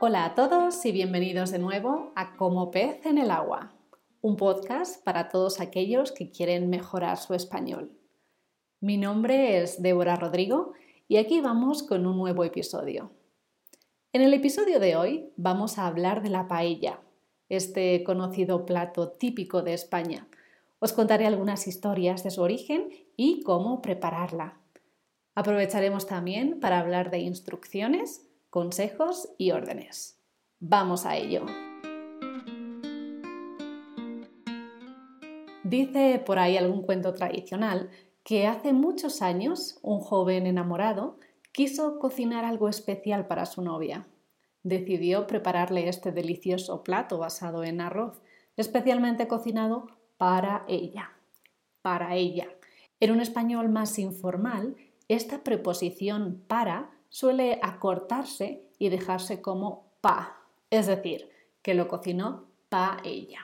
Hola a todos y bienvenidos de nuevo a Como pez en el agua, un podcast para todos aquellos que quieren mejorar su español. Mi nombre es Débora Rodrigo y aquí vamos con un nuevo episodio. En el episodio de hoy vamos a hablar de la paella, este conocido plato típico de España. Os contaré algunas historias de su origen y cómo prepararla. Aprovecharemos también para hablar de instrucciones consejos y órdenes. Vamos a ello. Dice por ahí algún cuento tradicional que hace muchos años un joven enamorado quiso cocinar algo especial para su novia. Decidió prepararle este delicioso plato basado en arroz, especialmente cocinado para ella. Para ella. En un español más informal, esta preposición para suele acortarse y dejarse como pa, es decir, que lo cocinó pa ella.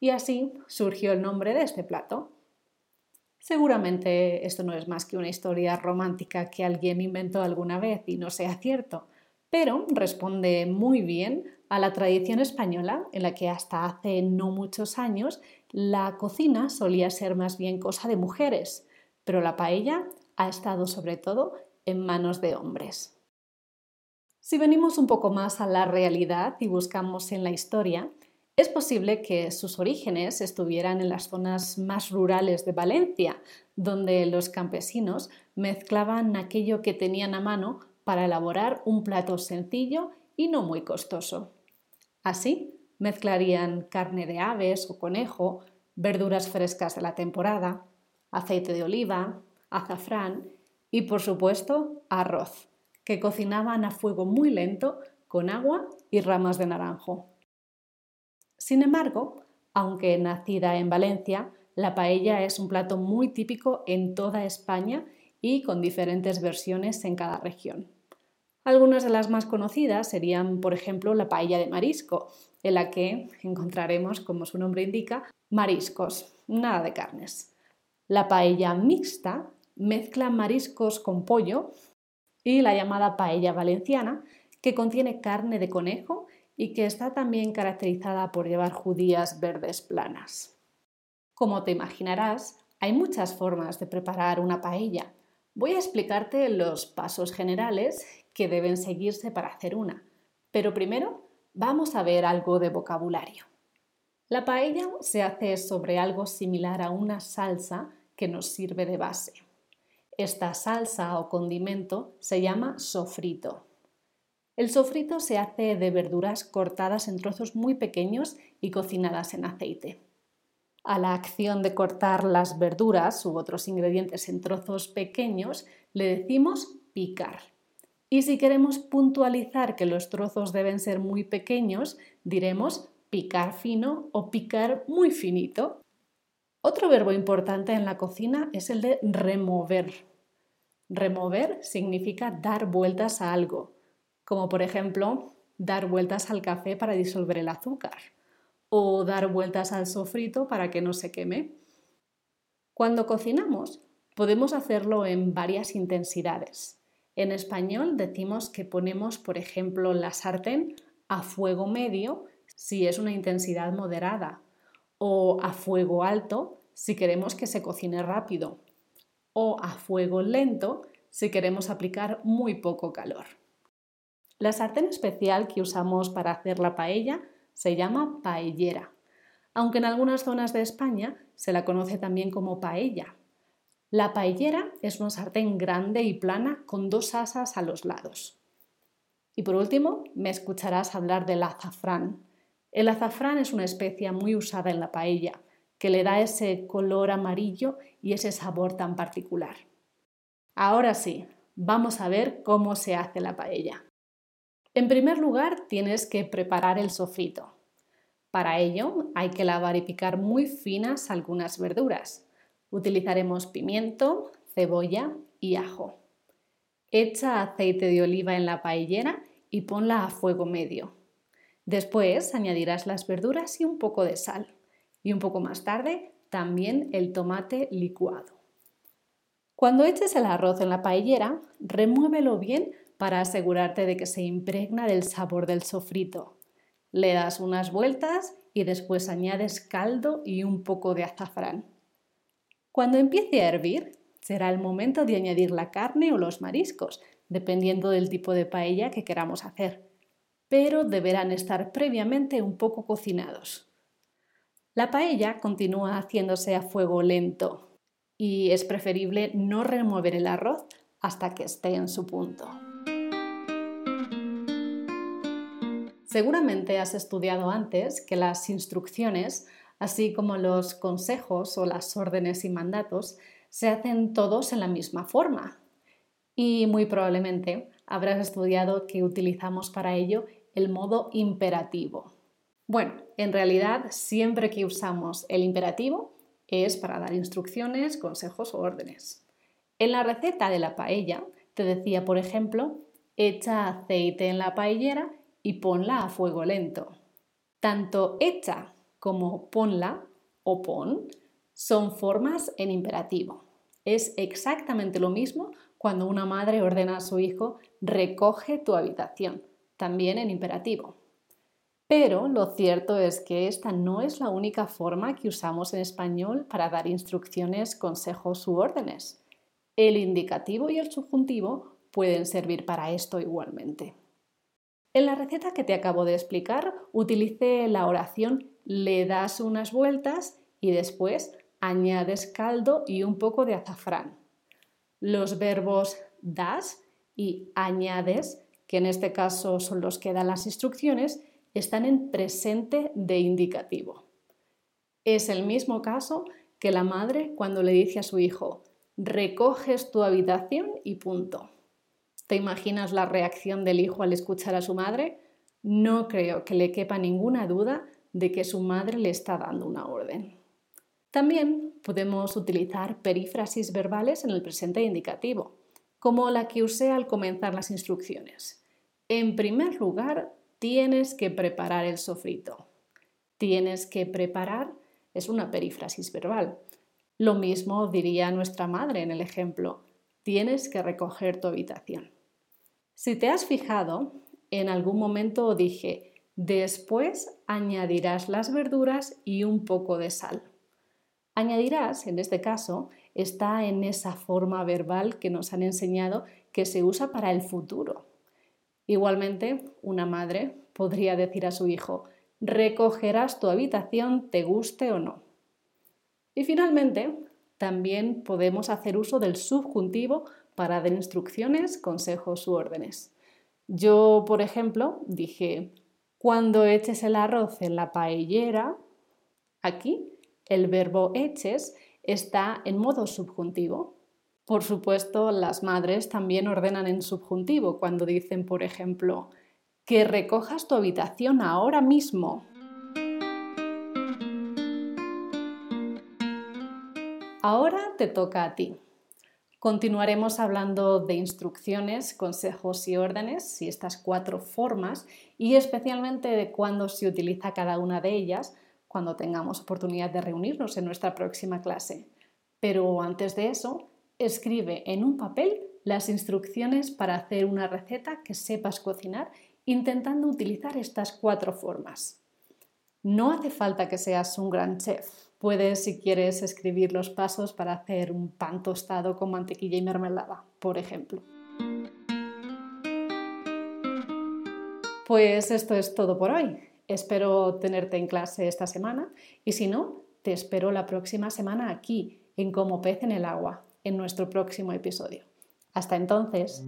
Y así surgió el nombre de este plato. Seguramente esto no es más que una historia romántica que alguien inventó alguna vez y no sea cierto, pero responde muy bien a la tradición española en la que hasta hace no muchos años la cocina solía ser más bien cosa de mujeres, pero la paella ha estado sobre todo en manos de hombres. Si venimos un poco más a la realidad y buscamos en la historia, es posible que sus orígenes estuvieran en las zonas más rurales de Valencia, donde los campesinos mezclaban aquello que tenían a mano para elaborar un plato sencillo y no muy costoso. Así, mezclarían carne de aves o conejo, verduras frescas de la temporada, aceite de oliva, azafrán y por supuesto arroz, que cocinaban a fuego muy lento con agua y ramas de naranjo. Sin embargo, aunque nacida en Valencia, la paella es un plato muy típico en toda España y con diferentes versiones en cada región. Algunas de las más conocidas serían, por ejemplo, la paella de marisco, en la que encontraremos, como su nombre indica, mariscos, nada de carnes. La paella mixta mezcla mariscos con pollo y la llamada paella valenciana, que contiene carne de conejo y que está también caracterizada por llevar judías verdes planas. Como te imaginarás, hay muchas formas de preparar una paella. Voy a explicarte los pasos generales que deben seguirse para hacer una, pero primero vamos a ver algo de vocabulario. La paella se hace sobre algo similar a una salsa que nos sirve de base. Esta salsa o condimento se llama sofrito. El sofrito se hace de verduras cortadas en trozos muy pequeños y cocinadas en aceite. A la acción de cortar las verduras u otros ingredientes en trozos pequeños le decimos picar. Y si queremos puntualizar que los trozos deben ser muy pequeños, diremos picar fino o picar muy finito. Otro verbo importante en la cocina es el de remover. Remover significa dar vueltas a algo, como por ejemplo dar vueltas al café para disolver el azúcar o dar vueltas al sofrito para que no se queme. Cuando cocinamos, podemos hacerlo en varias intensidades. En español decimos que ponemos, por ejemplo, la sartén a fuego medio si es una intensidad moderada o a fuego alto si queremos que se cocine rápido o a fuego lento si queremos aplicar muy poco calor. La sartén especial que usamos para hacer la paella se llama paellera, aunque en algunas zonas de España se la conoce también como paella. La paellera es una sartén grande y plana con dos asas a los lados. Y por último, me escucharás hablar del azafrán. El azafrán es una especia muy usada en la paella, que le da ese color amarillo y ese sabor tan particular. Ahora sí, vamos a ver cómo se hace la paella. En primer lugar, tienes que preparar el sofrito. Para ello, hay que lavar y picar muy finas algunas verduras. Utilizaremos pimiento, cebolla y ajo. Echa aceite de oliva en la paellera y ponla a fuego medio. Después añadirás las verduras y un poco de sal. Y un poco más tarde también el tomate licuado. Cuando eches el arroz en la paellera, remuévelo bien para asegurarte de que se impregna del sabor del sofrito. Le das unas vueltas y después añades caldo y un poco de azafrán. Cuando empiece a hervir, será el momento de añadir la carne o los mariscos, dependiendo del tipo de paella que queramos hacer, pero deberán estar previamente un poco cocinados. La paella continúa haciéndose a fuego lento y es preferible no remover el arroz hasta que esté en su punto. Seguramente has estudiado antes que las instrucciones, así como los consejos o las órdenes y mandatos, se hacen todos en la misma forma. Y muy probablemente habrás estudiado que utilizamos para ello el modo imperativo. Bueno, en realidad siempre que usamos el imperativo es para dar instrucciones, consejos o órdenes. En la receta de la paella te decía, por ejemplo, echa aceite en la paellera y ponla a fuego lento. Tanto echa como ponla o pon son formas en imperativo. Es exactamente lo mismo cuando una madre ordena a su hijo recoge tu habitación, también en imperativo. Pero lo cierto es que esta no es la única forma que usamos en español para dar instrucciones, consejos u órdenes. El indicativo y el subjuntivo pueden servir para esto igualmente. En la receta que te acabo de explicar, utilicé la oración le das unas vueltas y después añades caldo y un poco de azafrán. Los verbos das y añades, que en este caso son los que dan las instrucciones, están en presente de indicativo. Es el mismo caso que la madre cuando le dice a su hijo, recoges tu habitación y punto. ¿Te imaginas la reacción del hijo al escuchar a su madre? No creo que le quepa ninguna duda de que su madre le está dando una orden. También podemos utilizar perífrasis verbales en el presente indicativo, como la que usé al comenzar las instrucciones. En primer lugar, tienes que preparar el sofrito. Tienes que preparar es una perífrasis verbal. Lo mismo diría nuestra madre en el ejemplo. Tienes que recoger tu habitación. Si te has fijado, en algún momento dije, después añadirás las verduras y un poco de sal. Añadirás, en este caso, está en esa forma verbal que nos han enseñado que se usa para el futuro. Igualmente, una madre podría decir a su hijo, recogerás tu habitación, te guste o no. Y finalmente, también podemos hacer uso del subjuntivo para dar instrucciones, consejos u órdenes. Yo, por ejemplo, dije, cuando eches el arroz en la paellera, aquí el verbo eches está en modo subjuntivo. Por supuesto, las madres también ordenan en subjuntivo cuando dicen, por ejemplo, que recojas tu habitación ahora mismo. Ahora te toca a ti. Continuaremos hablando de instrucciones, consejos y órdenes y estas cuatro formas y especialmente de cuándo se utiliza cada una de ellas cuando tengamos oportunidad de reunirnos en nuestra próxima clase. Pero antes de eso, escribe en un papel las instrucciones para hacer una receta que sepas cocinar intentando utilizar estas cuatro formas. No hace falta que seas un gran chef Puedes, si quieres, escribir los pasos para hacer un pan tostado con mantequilla y mermelada, por ejemplo. Pues esto es todo por hoy. Espero tenerte en clase esta semana y si no, te espero la próxima semana aquí, en Como pez en el agua, en nuestro próximo episodio. Hasta entonces.